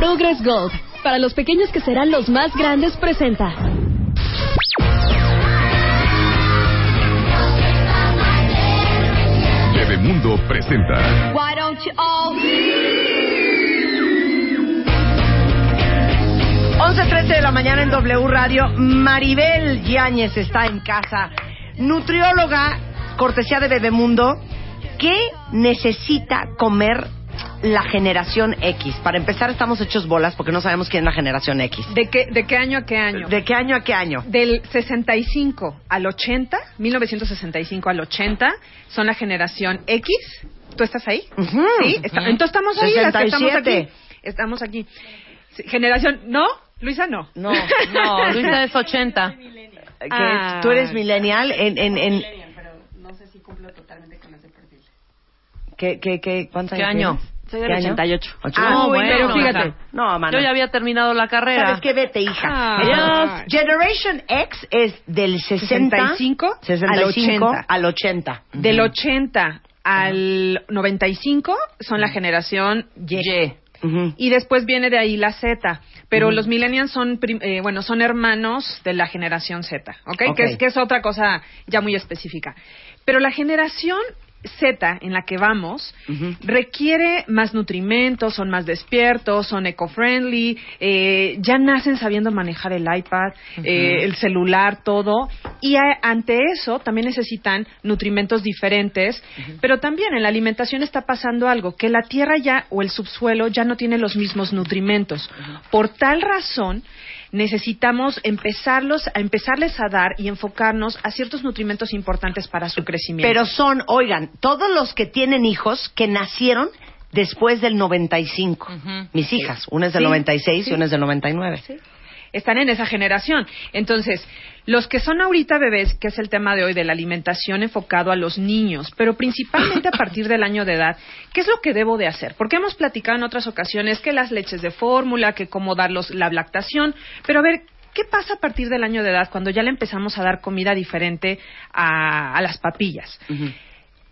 Progress Gold, para los pequeños que serán los más grandes, presenta. Bebemundo presenta. Why don't you all... 11.13 de la mañana en W Radio. Maribel Yáñez está en casa. Nutrióloga, cortesía de Bebemundo. ¿Qué necesita comer la generación X? Para empezar, estamos hechos bolas porque no sabemos quién es la generación X. ¿De qué, ¿De qué año a qué año? ¿De qué año a qué año? Del 65 al 80, 1965 al 80, son la generación X. ¿Tú estás ahí? Ujú. Sí, está- entonces estamos ahí, las que estamos 67. aquí. Estamos aquí. Generación, ¿no? Luisa, no. No, No, Luisa es 80. que Ah. tú eres millennial en... en, en ¿Qué, qué, qué, ¿Cuántos ¿Qué años año? Soy ¿Qué del año? 88. Ocho. Ah, Uy, bueno, pero fíjate. No, mano. Yo ya había terminado la carrera. ¿Sabes qué? Vete, hija. Ah. Generation X es del 60... 65 65 al 80. al 80. Del 80 al 95 son la generación Y. Ujú. Y después viene de ahí la Z. Pero los millennials son, eh, bueno, son hermanos de la generación Z, ¿ok? Ok. Que, es, que es otra cosa ya muy específica. Pero la generación Z en la que vamos requiere más nutrimentos, son más despiertos, son eco-friendly, eh, ya nacen sabiendo manejar el iPad, eh, el celular, todo. Y a- ante eso también necesitan nutrimentos diferentes, pero también en la alimentación está pasando algo, que la tierra ya o el subsuelo ya no tiene los mismos nutrimentos. Por tal razón, necesitamos empezarlos, a empezarles a dar y enfocarnos a ciertos nutrimentos importantes para su crecimiento. Pero son, oigan, todos los que tienen hijos que nacieron después del 95. Mis hijas, una es del Sí, 96 sí. y una es del 99. Están en esa generación. Entonces, los que son ahorita bebés, que es el tema de hoy de la alimentación enfocado a los niños, pero principalmente a partir del año de edad, ¿qué es lo que debo de hacer? Porque hemos platicado en otras ocasiones que las leches de fórmula, que cómo darlos la lactación, pero a ver, ¿qué pasa a partir del año de edad cuando ya le empezamos a dar comida diferente a, a las papillas?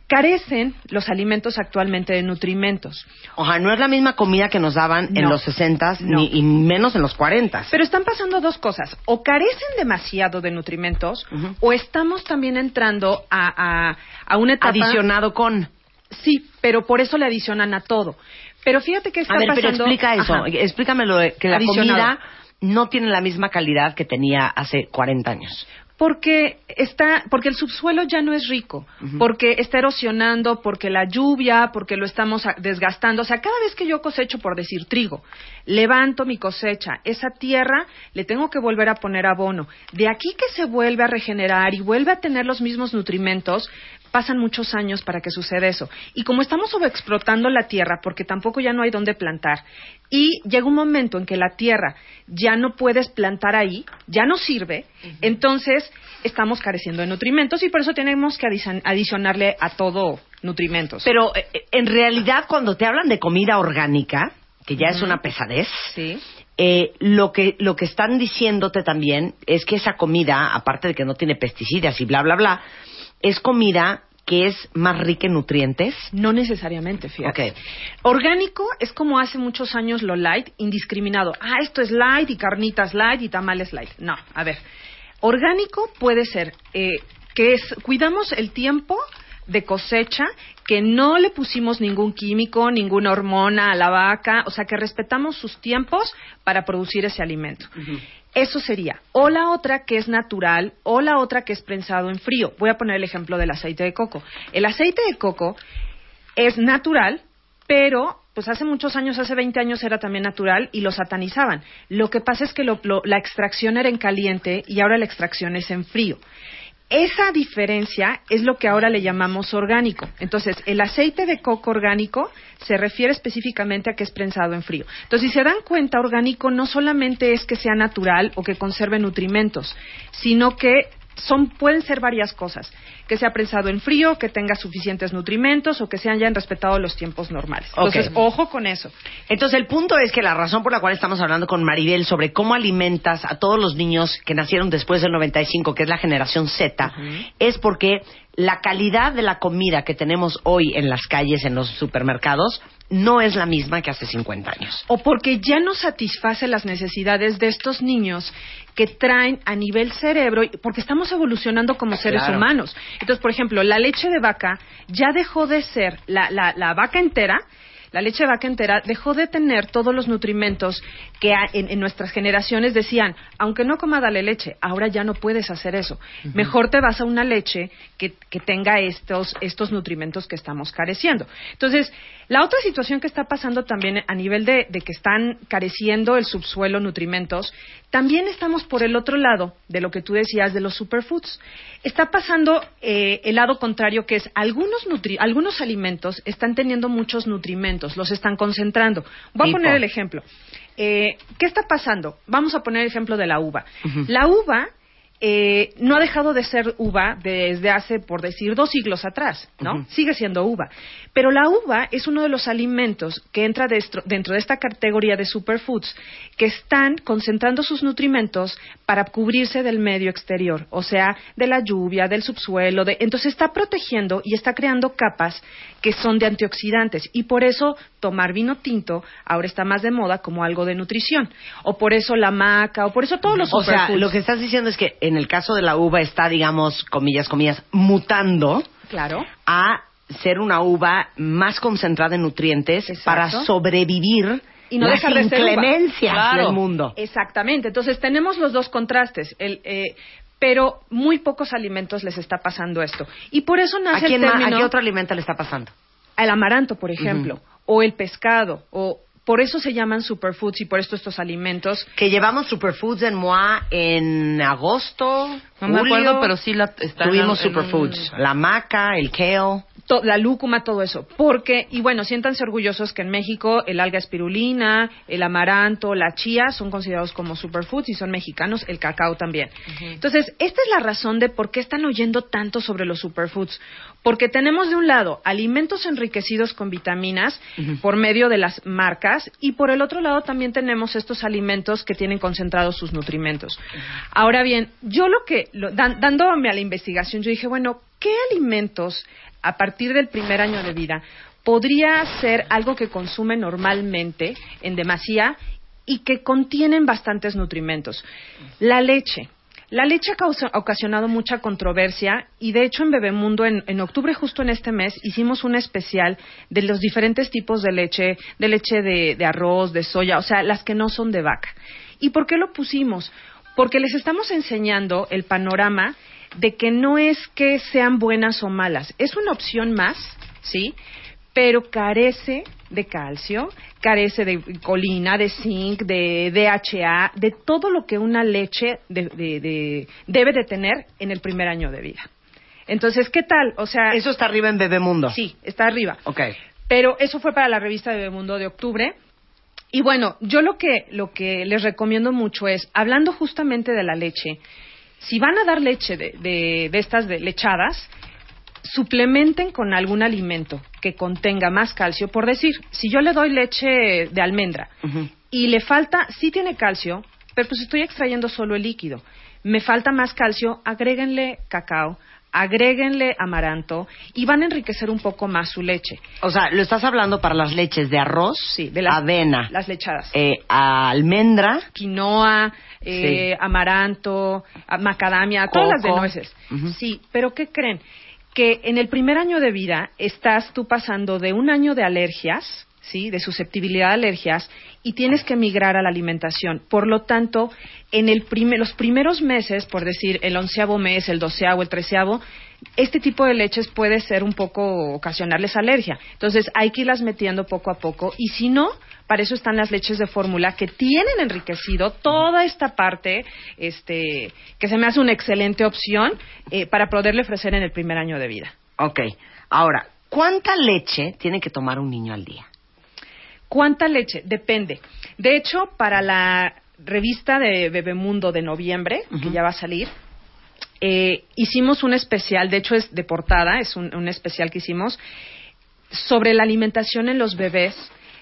Carecen los alimentos actualmente de nutrimentos. O sea, no es la misma comida que nos daban en los 60 No. ni y menos en los 40. Pero están pasando dos cosas. O carecen demasiado de nutrimentos, o estamos también entrando a, a, a una etapa... Adicionado con. Sí, pero por eso le adicionan a todo. Pero fíjate que está A ver, pero pasando... explica eso. Ajá. Explícamelo, de que la Adicionado. comida no tiene la misma calidad que tenía hace 40 años. Porque está, porque el subsuelo ya no es rico, porque está erosionando, porque la lluvia, porque lo estamos desgastando. O sea, cada vez que yo cosecho, por decir trigo, levanto mi cosecha, esa tierra le tengo que volver a poner abono. De aquí que se vuelve a regenerar y vuelve a tener los mismos nutrimentos, pasan muchos años para que suceda eso. Y como estamos sobreexplotando la tierra, porque tampoco ya no hay dónde plantar, y llega un momento en que la tierra ya no puedes plantar ahí, ya no sirve, entonces estamos careciendo de nutrimentos y por eso tenemos que adicion- adicionarle a todo nutrimentos. Pero eh, eh, en realidad, cuando te hablan de comida orgánica, que ya es una pesadez, sí. eh, lo que lo que están diciéndote también es que esa comida, aparte de que no tiene pesticidas y bla bla bla, es comida que es más rica en nutrientes. No necesariamente, fíjate. Ok. Orgánico es como hace muchos años lo light, indiscriminado. Ah, esto es light y carnitas light y tamales light. No, a ver. Orgánico puede ser eh, que es, cuidamos el tiempo de cosecha, que no le pusimos ningún químico, ninguna hormona a la vaca, o sea, que respetamos sus tiempos para producir ese alimento. Eso sería. O la otra que es natural, o la otra que es prensado en frío. Voy a poner el ejemplo del aceite de coco. El aceite de coco es natural, pero pues hace muchos años, hace 20 años era también natural y lo satanizaban. Lo que pasa es que lo- la extracción era en caliente y ahora la extracción es en frío. Esa diferencia es lo que ahora le llamamos orgánico. Entonces, el aceite de coco orgánico se refiere específicamente a que es prensado en frío. Entonces, si se dan cuenta, orgánico no solamente es que sea natural o que conserve nutrimentos, sino que son, pueden ser varias cosas. Que sea prensado en frío, que tenga suficientes nutrimentos o que se hayan respetado los tiempos normales. Entonces, ojo con eso. Entonces, el punto es que la razón por la cual estamos hablando con Maribel sobre cómo alimentas a todos los niños que nacieron después del 95, que es la generación Z, es porque la calidad de la comida que tenemos hoy en las calles, en los supermercados, no es la misma que hace 50 años. o porque ya no satisface las necesidades de estos niños que traen a nivel cerebro, porque estamos evolucionando como seres Claro. humanos. Entonces, por ejemplo, la leche de vaca ya dejó de ser la, la, la vaca entera. La leche de vaca entera dejó de tener todos los nutrimentos que en nuestras generaciones decían, aunque no coma dale leche, ahora ya no puedes hacer eso. Mejor te vas a una leche que, que tenga estos, estos nutrimentos que estamos careciendo. Entonces, la otra situación que está pasando también a nivel de, de que están careciendo el subsuelo nutrimentos, también estamos por el otro lado de lo que tú decías de los superfoods. Está pasando eh, el lado contrario, que es algunos, nutri- algunos alimentos están teniendo muchos nutrimentos, los están concentrando. Voy a poner el ejemplo. Eh, ¿Qué está pasando? Vamos a poner el ejemplo de la uva. La uva eh, no ha dejado de ser uva desde hace, por decir, dos siglos atrás, ¿no? Sigue siendo uva. Pero la uva es uno de los alimentos que entra dentro, dentro de esta categoría de superfoods que están concentrando sus nutrimentos para cubrirse del medio exterior, o sea, de la lluvia, del subsuelo. De, entonces está protegiendo y está creando capas que son de antioxidantes. Y por eso tomar vino tinto ahora está más de moda como algo de nutrición. O por eso la maca, o por eso todos los O sea, superfoods. lo que estás diciendo es que en el caso de la uva está, digamos, comillas, comillas, mutando Claro. a ser una uva más concentrada en nutrientes Exacto. para sobrevivir Y no las dejar de inclemencias Claro. del mundo. Exactamente. Entonces tenemos los dos contrastes. El, eh, pero muy pocos alimentos les está pasando esto. Y por eso ¿A, nace quién el término ¿A qué otro alimento le está pasando? al amaranto, por ejemplo, o el pescado, o por eso se llaman superfoods y por esto estos alimentos Que llevamos Superfoods en MOA en agosto, No me acuerdo, pero sí la Tuvimos en Superfoods. La maca, el kale. To- la lúcuma, todo eso. Porque, y bueno, siéntanse orgullosos que en México el alga espirulina, el amaranto, la chía son considerados como superfoods y son mexicanos, el cacao también. Entonces, esta es la razón de por qué están oyendo tanto sobre los superfoods. Porque tenemos de un lado alimentos enriquecidos con vitaminas por medio de las marcas y por el otro lado también tenemos estos alimentos que tienen concentrados sus nutrimentos. Ahora bien, yo lo que, lo- dan- dándome a la investigación, yo dije, bueno, ¿qué alimentos a partir del primer año de vida podría ser algo que consume normalmente en demasía y que contienen bastantes nutrimentos? La leche. La leche ha causa- ocasionado mucha controversia y de hecho en Bebemundo en, en octubre justo en este mes hicimos un especial de los diferentes tipos de leche, de leche de, de arroz, de soya, o sea, las que no son de vaca. ¿Y por qué lo pusimos? Porque les estamos enseñando el panorama de que no es que sean buenas o malas, es una opción más, ¿sí? Pero carece de calcio, carece de colina, de zinc, de DHA, de todo lo que una leche de- de- de- debe de tener en el primer año de vida. Entonces, ¿qué tal? O sea, Eso está arriba en Bebemundo. sí, está arriba. Ok. Pero eso fue para la revista de Bebemundo de octubre. Y bueno, yo lo que, lo que les recomiendo mucho es, hablando justamente de la leche, si van a dar leche de, de, de estas de lechadas, suplementen con algún alimento que contenga más calcio. Por decir, si yo le doy leche de almendra y le falta, sí tiene calcio, pero pues estoy extrayendo solo el líquido. Me falta más calcio, agréguenle cacao, agréguenle amaranto y van a enriquecer un poco más su leche. O sea, lo estás hablando para las leches de arroz, Sí, de las, avena, las lechadas. eh, almendra, Quinoa, eh, Sí. amaranto, a- macadamia, todas las de nueces. Sí, pero ¿qué creen? Que en el primer año de vida estás tú pasando de un año de alergias, ¿sí? de susceptibilidad a alergias y tienes que migrar a la alimentación. Por lo tanto, en el prime- los primeros meses, por decir el onceavo mes, el doceavo, el treceavo, este tipo de leches puede ser un poco ocasionarles alergia. Entonces hay que irlas metiendo poco a poco y si no, para eso están las leches de fórmula que tienen enriquecido toda esta parte, este, que se me hace una excelente opción eh, para poderle ofrecer en el primer año de vida. Ok. Ahora, ¿cuánta leche tiene que tomar un niño al día? ¿Cuánta leche? Depende. De hecho, para la revista de Bebemundo de noviembre, que ya va a salir, eh, hicimos un especial, de hecho es de portada, es un, un especial que hicimos, sobre la alimentación en los bebés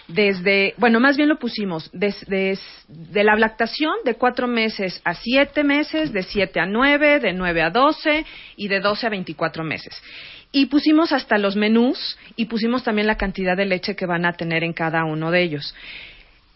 desde, bueno, más bien lo pusimos, des- des- de la lactación de cuatro meses a siete meses, de siete a nueve, de nueve a doce y de doce a veinticuatro meses. Y pusimos hasta los menús y pusimos también la cantidad de leche que van a tener en cada uno de ellos.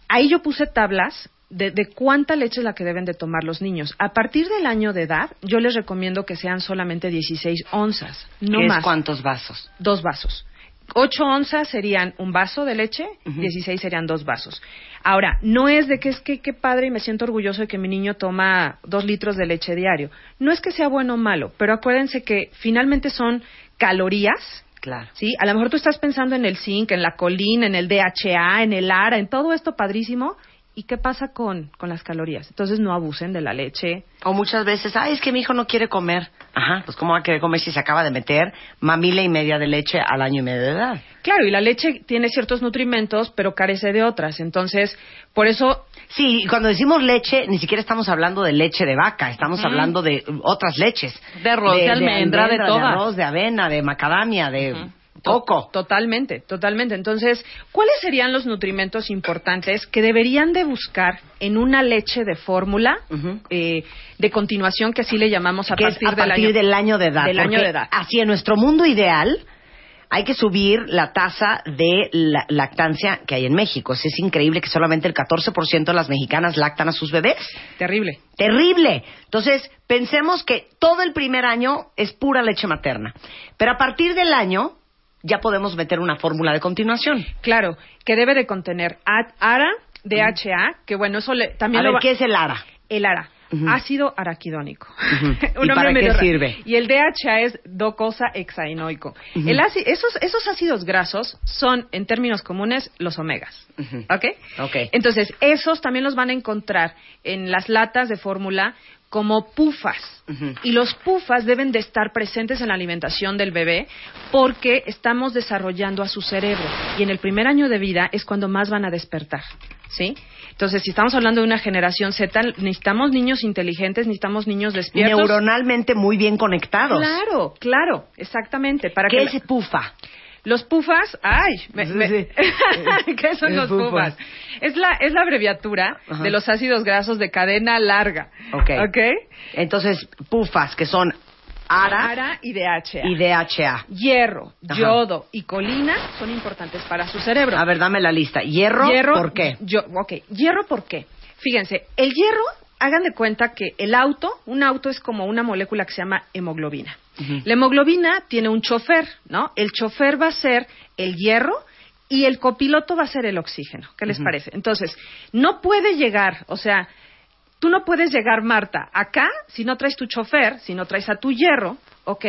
Ahí yo puse tablas de, de cuánta leche es la que deben de tomar los niños. A partir del año de edad, yo les recomiendo que sean solamente 16 onzas, no ¿Qué más. es cuántos vasos? Dos vasos. 8 onzas serían un vaso de leche, 16 serían dos vasos. Ahora, no es de que es que qué padre y me siento orgulloso de que mi niño toma dos litros de leche diario. No es que sea bueno o malo, pero acuérdense que finalmente son calorías Claro. ¿sí? A lo mejor tú estás pensando en el zinc, en la colina, en el DHA, en el ARA, en todo esto padrísimo. ¿Y qué pasa con, con las calorías? Entonces no abusen de la leche. O muchas veces, ay, es que mi hijo no quiere comer. Ajá, pues ¿cómo va a querer comer si se acaba de meter mamila y media de leche al año y medio de edad? Claro, y la leche tiene ciertos nutrimentos, pero carece de otras. Entonces, por eso Sí, cuando decimos leche, ni siquiera estamos hablando de leche de vaca, estamos hablando de otras leches. De arroz, de almendra, de todas. arroz, de avena, de macadamia, de coco. Totalmente, totalmente. Entonces, ¿cuáles serían los nutrimentos importantes que deberían de buscar en una leche de fórmula eh, de continuación, que así le llamamos a que partir, es a partir del año, de edad. del año de edad. Así, en nuestro mundo ideal, hay que subir la tasa de la- lactancia que hay en México. Es increíble que solamente el 14% de las mexicanas lactan a sus bebés. Terrible. Terrible. Entonces, pensemos que todo el primer año es pura leche materna. Pero a partir del año, ya podemos meter una fórmula de continuación. Claro, que debe de contener ARA, DHA, que bueno, eso le, también a lo ver, va- ¿qué es el ARA? el ARA, ácido araquidónico. Ujú. Un ¿Y para qué sirve? Y el DHA es docosa hexaenoico. El áci- esos, esos ácidos grasos son, en términos comunes, los omegas. Ujú. ¿Ok? Ok. Entonces, esos también los van a encontrar en las latas de fórmula como pufas. Y los pufas deben de estar presentes en la alimentación del bebé porque estamos desarrollando a su cerebro. Y en el primer año de vida es cuando más van a despertar. ¿Sí? Entonces, si estamos hablando de una generación Z, necesitamos niños inteligentes, necesitamos niños despiertos. Neuronalmente muy bien conectados. Claro, claro, exactamente. Para ¿Qué que es la- pufa? Los pufas, ay, me- Sí, me- sí. ¿qué son Es los pufas. pufas? Es la, es la abreviatura Ajá. de los ácidos grasos de cadena larga. Ok. ¿Ok? Entonces, pufas, que son ARA, ARA y DHA. y DHA. Hierro, Ajá. yodo y colina son importantes para su cerebro. A ver, dame la lista. Hierro, ¿por qué? Yo, ok, hierro, ¿por qué? Fíjense, el hierro, hagan de cuenta que el auto, un auto es como una molécula que se llama hemoglobina. La hemoglobina tiene un chofer, ¿no? El chofer va a ser el hierro y el copiloto va a ser el oxígeno. ¿Qué les parece? Entonces, no puede llegar, o sea, tú no puedes llegar, Marta, acá si no traes tu chofer, si no traes a tu hierro, ¿ok?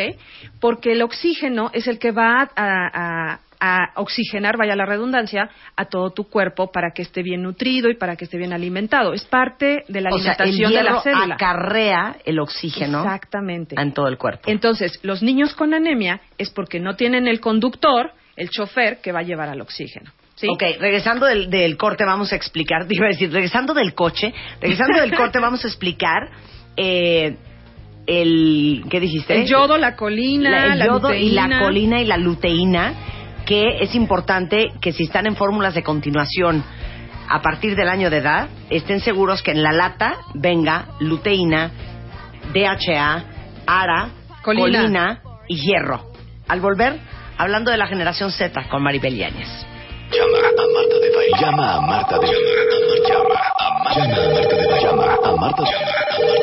Porque el oxígeno es el que va a, a- a oxigenar, vaya la redundancia, a todo tu cuerpo para que esté bien nutrido y para que esté bien alimentado. Es parte de la O sea, el alimentación de la célula. acarrea el oxígeno Exactamente. en todo el cuerpo. Entonces, los niños con anemia es porque no tienen el conductor, el chofer, que va a llevar al oxígeno. ¿sí? Ok, regresando del, del corte vamos a explicar, te iba a decir, regresando del coche, regresando del corte vamos a explicar eh, el, ¿qué dijiste? El yodo, la colina, La- el la yodo y la colina y la luteína, que es importante que si están en fórmulas de continuación a partir del año de edad, estén seguros que en la lata venga luteína, DHA, ARA, Colina. colina, y hierro. Al volver, hablando de la generación Z con Maribel Yáñez. Llama a Marta de Baile. Llama a Marta de Llama a Marta de Baile. Llama a Marta de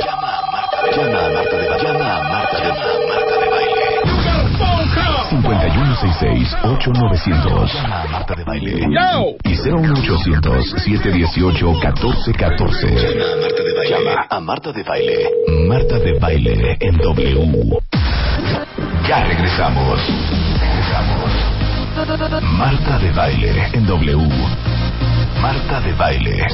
Llama a Marta de Llama a Marta de Llama a Marta de Llama a Marta de Baile. 1-866-8900. Llama a Marta de Baile. Y 01800-718-1414. Llama a Marta de Baile. Llama a Marta de Baile. Marta de Baile en W. Ya regresamos. Regresamos. Marta de Baile en W. Marta de Baile.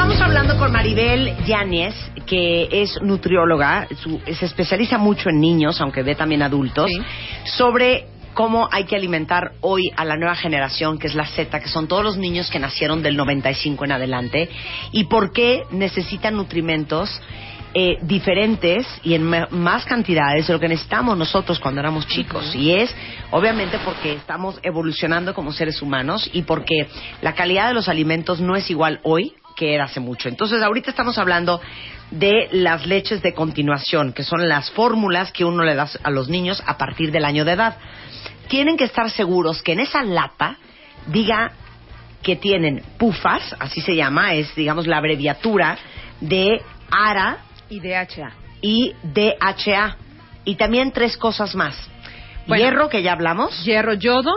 Estamos hablando con Maribel Yáñez, que es nutrióloga, su- se especializa mucho en niños, aunque ve también adultos, Sí. sobre cómo hay que alimentar hoy a la nueva generación, que es la Z, que son todos los niños que nacieron del 95 en adelante, y por qué necesitan nutrimentos eh, diferentes y en más cantidades de lo que necesitamos nosotros cuando éramos chicos. Y es, obviamente, porque estamos evolucionando como seres humanos y porque la calidad de los alimentos no es igual hoy que era hace mucho. Entonces, ahorita estamos hablando de las leches de continuación, que son las fórmulas que uno le da a los niños a partir del año de edad. Tienen que estar seguros que en esa lata diga que tienen pufas, así se llama, es digamos la abreviatura de ARA Y DHA. y DHA. Y también tres cosas más. Bueno. Hierro, que ya hablamos. Hierro, yodo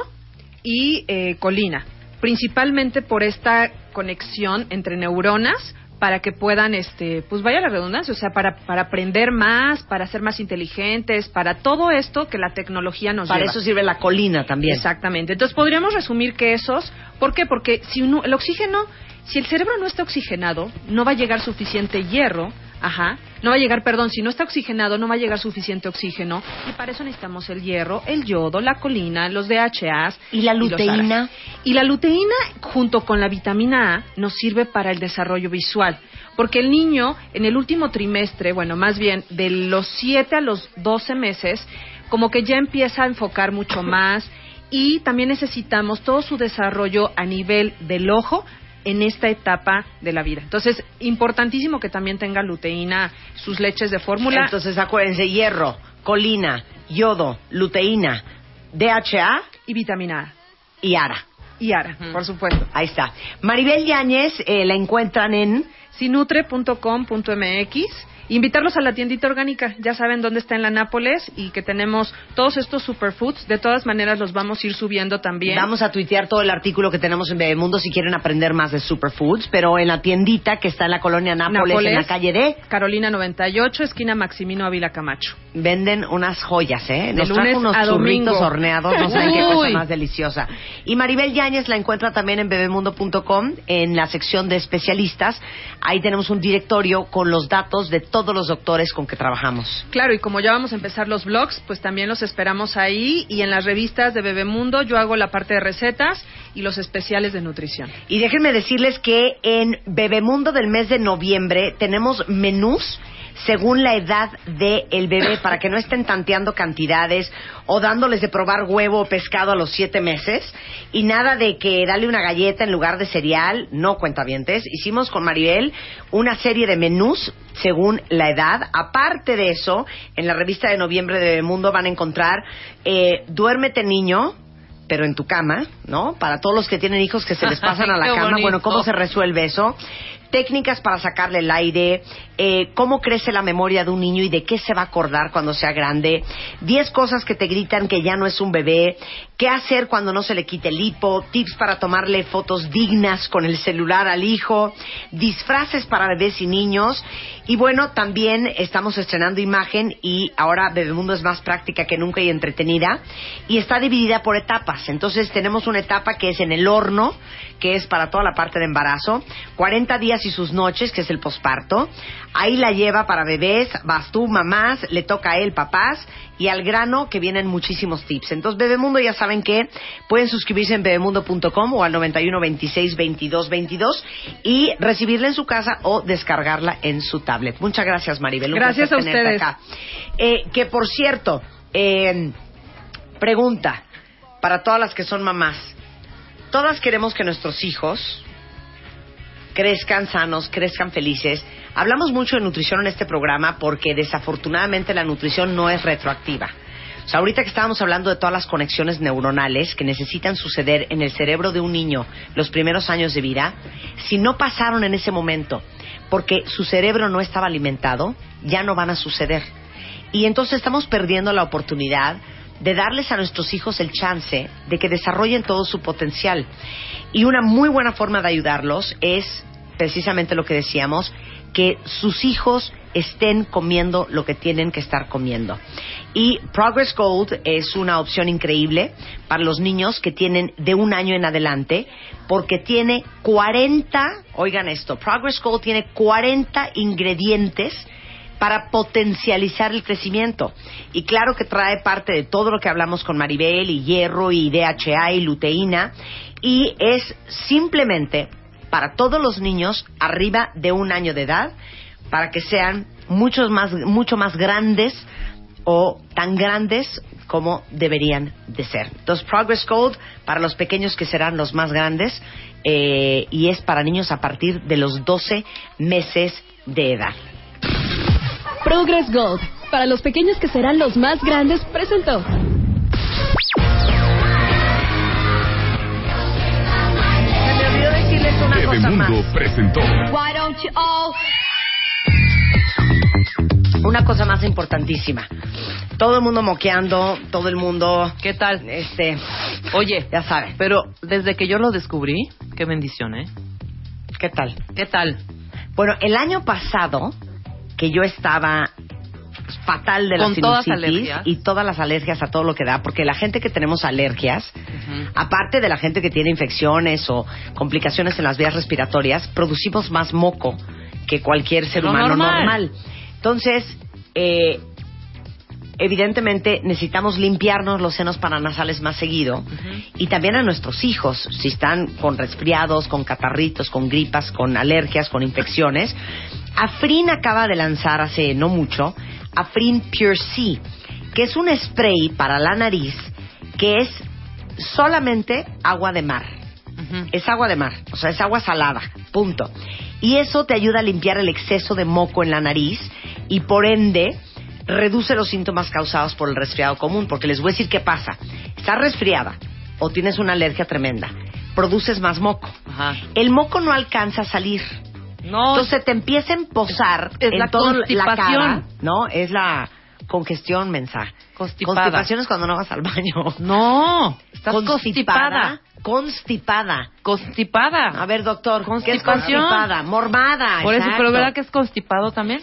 y eh, colina. Principalmente por esta conexión entre neuronas para que puedan, este, pues vaya la redundancia, o sea, para, para aprender más, para ser más inteligentes, para todo esto que la tecnología nos Para lleva. eso sirve la colina también. Exactamente. Entonces podríamos resumir que esos, ¿por qué? Porque si uno, el oxígeno, si el cerebro no está oxigenado, no va a llegar suficiente hierro, ajá, no va a llegar, perdón, si no está oxigenado, no va a llegar suficiente oxígeno, y para eso necesitamos el hierro, el yodo, la colina, los DHAs. ¿Y la luteína? Y la luteína, junto con la vitamina A, nos sirve para el desarrollo visual. Porque el niño, en el último trimestre, bueno, más bien de los 7 a los 12 meses, como que ya empieza a enfocar mucho más y también necesitamos todo su desarrollo a nivel del ojo en esta etapa de la vida. Entonces, importantísimo que también tenga luteína, sus leches de fórmula. Entonces acuérdense, hierro, colina, yodo, luteína, DHA y vitamina A. y ARA. Y ARA, por supuesto. Ahí está. Maribel Yáñez eh, la encuentran en sinutre.com.mx. Invitarlos a la tiendita orgánica, ya saben dónde está en la Nápoles y que tenemos todos estos superfoods. De todas maneras, los vamos a ir subiendo también. Vamos a tuitear todo el artículo que tenemos en Bebemundo si quieren aprender más de superfoods, pero en la tiendita que está en la colonia Nápoles, Nápoles. en la calle D, Carolina 98, esquina Maximino Ávila Camacho. venden unas joyas, ¿eh? Nos De trajo lunes unos a domingo. churritos horneados, no saben qué cosa más deliciosa. Y Maribel Yáñez la encuentra también en bebemundo.com, en la sección de especialistas. Ahí tenemos un directorio con los datos de todos los doctores con que trabajamos. Claro, y como ya vamos a empezar los blogs, pues también los esperamos ahí y en las revistas de Bebemundo yo hago la parte de recetas y los especiales de nutrición. Y déjenme decirles que en Bebemundo del mes de noviembre tenemos menús según la edad del bebé para que no estén tanteando cantidades o dándoles de probar huevo o pescado a los siete meses y nada de que darle una galleta en lugar de cereal, no cuentavientes. Hicimos con Maribel una serie de menús según la edad. Aparte de eso, en la revista de noviembre de Bebemundo van a encontrar eh, Duérmete niño, pero en tu cama, ¿no? Para todos los que tienen hijos que se les pasan a la cama, bonito. bueno, ¿cómo se resuelve eso? Técnicas para sacarle el aire, eh, cómo crece la memoria de un niño y de qué se va a acordar cuando sea grande, diez cosas que te gritan que ya no es un bebé, qué hacer cuando no se le quite el hipo, tips para tomarle fotos dignas con el celular al hijo, disfraces para bebés y niños, y bueno, también estamos estrenando imagen y ahora Bebemundo es más práctica que nunca y entretenida, y está dividida por etapas. Entonces tenemos una etapa que es en el horno, que es para toda la parte de embarazo, 40 días y sus noches, que es el posparto. Ahí la lleva para bebés, vas tú, mamás, le toca a él, papás, y al grano que vienen muchísimos tips. Entonces, Bebemundo ya saben que pueden suscribirse en bebemundo.com o al 91 26 22 22 y recibirla en su casa o descargarla en su tablet. Muchas gracias, Maribel. Un Gracias placer a tenerte ustedes. acá. Eh, que por cierto, eh, pregunta para todas las que son mamás. Todas queremos que nuestros hijos crezcan sanos, crezcan felices. Hablamos mucho de nutrición en este programa porque desafortunadamente la nutrición no es retroactiva. O sea, ahorita que estábamos hablando de todas las conexiones neuronales que necesitan suceder en el cerebro de un niño los primeros años de vida, si no pasaron en ese momento porque su cerebro no estaba alimentado, ya no van a suceder. Y entonces estamos perdiendo la oportunidad de darles a nuestros hijos el chance de que desarrollen todo su potencial. Y una muy buena forma de ayudarlos es precisamente lo que decíamos, que sus hijos estén comiendo lo que tienen que estar comiendo. Y Progress Gold es una opción increíble para los niños que tienen de un año en adelante, porque tiene 40, oigan esto, Progress Gold tiene 40 ingredientes para potencializar el crecimiento. Y claro que trae parte de todo lo que hablamos con Maribel y hierro y DHA y luteína y es simplemente para todos los niños arriba de un año de edad para que sean muchos más, mucho más grandes o tan grandes como deberían de ser. Entonces, Progress Gold para los pequeños que serán los más grandes eh, y es para niños a partir de los 12 meses de edad. Progress Gold, para los pequeños que serán los más grandes, presentó. Se me olvidó decirles una cosa más. Bebemundo presentó. Why don't you all... Una cosa más importantísima. Todo el mundo moqueando, todo el mundo, ¿Qué tal? este, Oye, ya sabe. pero desde que yo lo descubrí, qué bendición, ¿eh? ¿Qué tal? ¿Qué tal? Bueno, el año pasado, que yo estaba fatal de la Con todas sinusitis y todas las alergias a todo lo que da, porque la gente que tenemos alergias, aparte de la gente que tiene infecciones o complicaciones en las vías respiratorias, producimos más moco que cualquier ser Lo humano normal. normal. Entonces, eh, evidentemente necesitamos limpiarnos los senos paranasales más seguido y también a nuestros hijos, si están con resfriados, con catarritos, con gripas, con alergias, con infecciones. Afrin acaba de lanzar hace no mucho Afrin Pure C, que es un spray para la nariz que es solamente agua de mar. Es agua de mar, o sea, es agua salada, punto. Y eso te ayuda a limpiar el exceso de moco en la nariz y por ende reduce los síntomas causados por el resfriado común, porque les voy a decir qué pasa. Estás resfriada o tienes una alergia tremenda, produces más moco. Ajá. El moco no alcanza a salir. No, Entonces te empieza a emposar Es en la toda la cara, ¿no? Es la congestión mensa. Constipada. Constipación es cuando no vas al baño. no, estás constipada. constipada. Constipada. A ver, doctor, ¿qué es constipada? Mormada. Por eso, pero ¿verdad que es constipado también?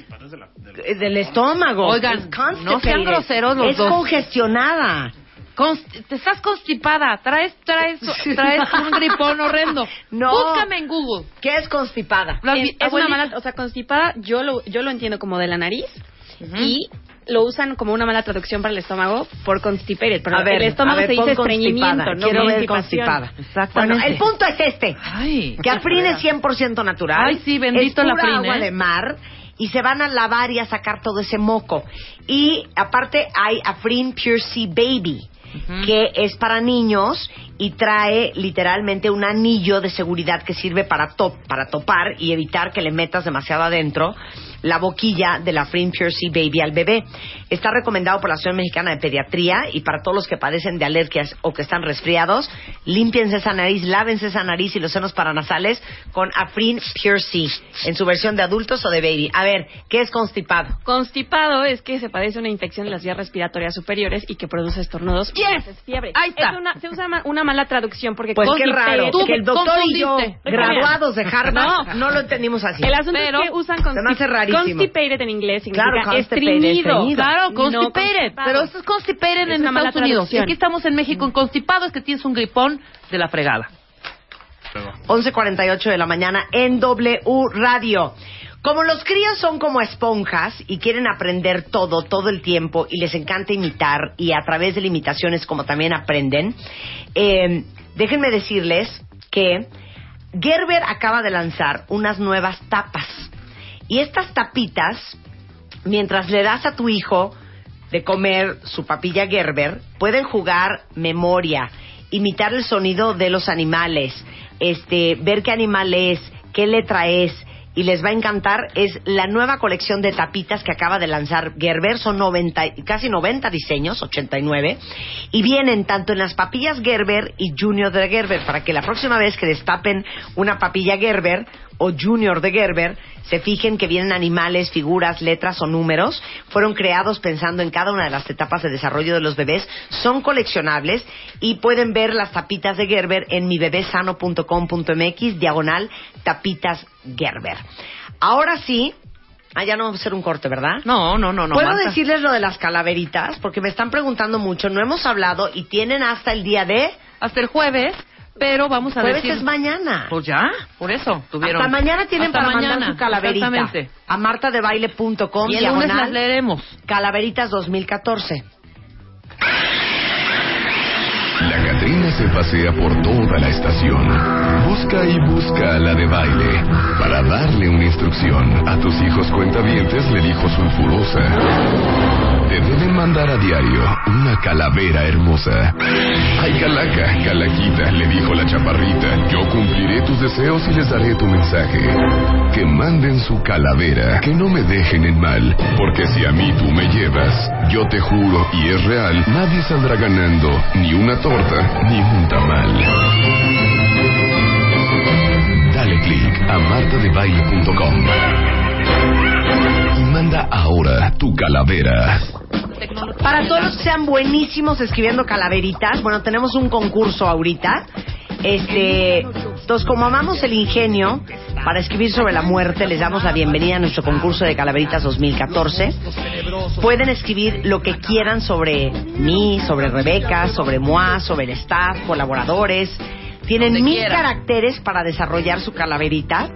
Eh, Del estómago. Oigan, Es no sean groseros los es dos. congestionada. Const- te estás constipada, traes, traes, traes un gripón horrendo. No. Búscame en Google. ¿Qué es constipada? Es, vi- es una mala, o sea, constipada, yo lo, yo lo entiendo como de la nariz y lo usan como una mala traducción para el estómago por constipated, pero a ver, el estómago a ver, se dice estreñimiento, no Quiero ver constipada. Exactamente. Bueno, el punto es este. Ay, Que Afrin es 100% natural. Ay, sí, bendito es pura Afrin, agua ¿eh? de mar y se van a lavar y a sacar todo ese moco. Y aparte hay Afrin Pure Sea Baby, que es para niños y trae literalmente un anillo de seguridad que sirve para, top, para topar y evitar que le metas demasiado adentro la boquilla de la Afrin Pure Sea Baby al bebé. Está recomendado por la Asociación Mexicana de Pediatría y para todos los que padecen de alergias o que están resfriados, límpiense esa nariz, lávense esa nariz y los senos paranasales con Afrin Pure Sea en su versión de adultos o de baby. A ver, ¿qué es constipado? Constipado es que se padece una infección de las vías respiratorias superiores y que produce estornudos y Yes. veces fiebre. Ahí está. Es una- se usa una mala traducción porque Pues qué raro, Tú que el doctor y yo, graduados de Harvard, no, No. lo entendimos así. El asunto Pero es que usan rarísimo. constipated en inglés significa Claro, constipated, estreñido. estreñido. Claro, No constipated. pero esto es constipated Es en Estados Unidos. Y aquí estamos en México en constipado, es que tienes un gripón de la fregada. 11.48 de la mañana en W Radio. Como los críos son como esponjas y quieren aprender todo, todo el tiempo, y les encanta imitar, y a través de la imitación es como también aprenden, eh, déjenme decirles que Gerber acaba de lanzar unas nuevas tapas. Y estas tapitas, mientras le das a tu hijo de comer su papilla Gerber, pueden jugar memoria, imitar el sonido de los animales, este, ver qué animal es, qué letra es, y les va a encantar es la nueva colección de tapitas que acaba de lanzar Gerber. Son 90, casi 90 diseños, 89. Y vienen tanto en las papillas Gerber y Junior de Gerber para que la próxima vez que destapen una papilla Gerber o Junior de Gerber, se fijen que vienen animales, figuras, letras o números. Fueron creados pensando en cada una de las etapas de desarrollo de los bebés. Son coleccionables y pueden ver las tapitas de Gerber en mibebesano.com.mx, diagonal tapitas Gerber. Ahora sí, Ah, ya no vamos a hacer un corte, ¿verdad? No, no, no, no. ¿Puedo Marta. decirles lo de las calaveritas? Porque me están preguntando mucho. No hemos hablado y tienen hasta el día de... Hasta el jueves, pero vamos a Jueves decir... es mañana. Pues ya, por eso, tuvieron... Hasta mañana tienen Hasta para mandar mañana, su calaverita. Exactamente. A martadebaile.com, Y el lunes las leeremos. calaveritas 2014. La Catrina se pasea por toda la estación. Busca y busca a la de baile. Para darle una instrucción a tus hijos cuentavientes, le dijo sulfurosa. Te deben mandar a diario una calavera hermosa. Ay, calaca, calaquita, le dijo la chaparrita. Yo cumpliré tus deseos y les daré tu mensaje. Que manden su calavera, que no me dejen en mal. Porque si a mí tú me llevas, yo te juro, y es real, nadie saldrá ganando ni una torta ni un tamal. Dale click a martadebaile.com y manda ahora tu calavera. Para todos los que sean buenísimos escribiendo calaveritas, bueno, tenemos un concurso ahorita. Este, entonces, como amamos el ingenio para escribir sobre la muerte, les damos la bienvenida a nuestro concurso de calaveritas 2014. Pueden escribir lo que quieran sobre mí, sobre Rebeca, sobre Moa, sobre el staff, colaboradores. Tienen mil caracteres para desarrollar su calaverita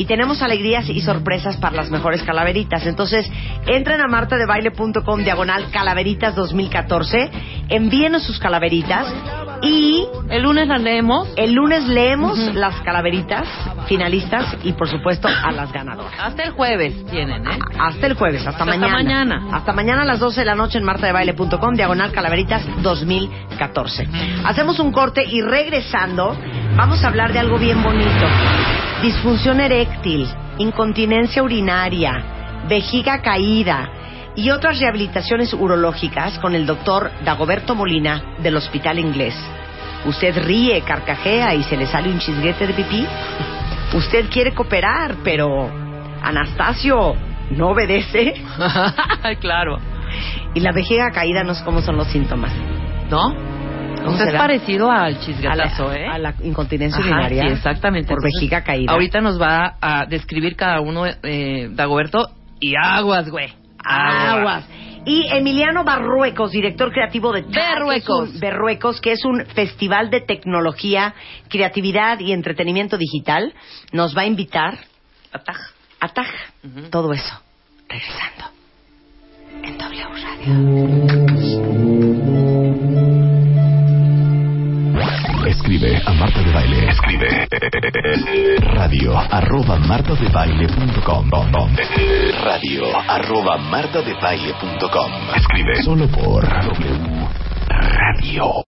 y tenemos alegrías y sorpresas para las mejores calaveritas. Entonces, entren a martadebaile.com diagonal calaveritas 2014, envíenos sus calaveritas y El lunes las leemos. el lunes leemos las calaveritas finalistas y por supuesto a las ganadoras. Hasta el jueves tienen, ¿eh? Hasta el jueves, hasta, Hasta mañana. mañana. Hasta mañana a las 12 de la noche en martadebaile.com, diagonal calaveritas 2014. Hacemos un corte y regresando vamos a hablar de algo bien bonito. Disfunción eréctil, incontinencia urinaria, vejiga caída y otras rehabilitaciones urológicas con el doctor Dagoberto Molina del Hospital Inglés. ¿Usted ríe, carcajea y se le sale un chisguete de pipí? Usted quiere cooperar, pero Anastasio no obedece claro. y la vejiga caída no sé cómo son los síntomas. ¿No? ¿Cómo es parecido al chisgatazo, ¿eh? a la incontinencia Ajá, urinaria. sí, exactamente. Por Entonces, vejiga caída. Ahorita nos va a describir cada uno, eh, Dagoberto, y aguas, güey. Aguas. Y Emiliano Barruecos, director creativo de Berruecos. que es un- Berruecos, que es un festival de tecnología, creatividad y entretenimiento digital, nos va a invitar Ataj. a TAG. Ujú. Todo eso. Regresando. En W Radio. Escribe a Marta de Baile. Escribe radio arroba martadebaile.com radio arroba martadebaile.com Escribe solo por W Radio.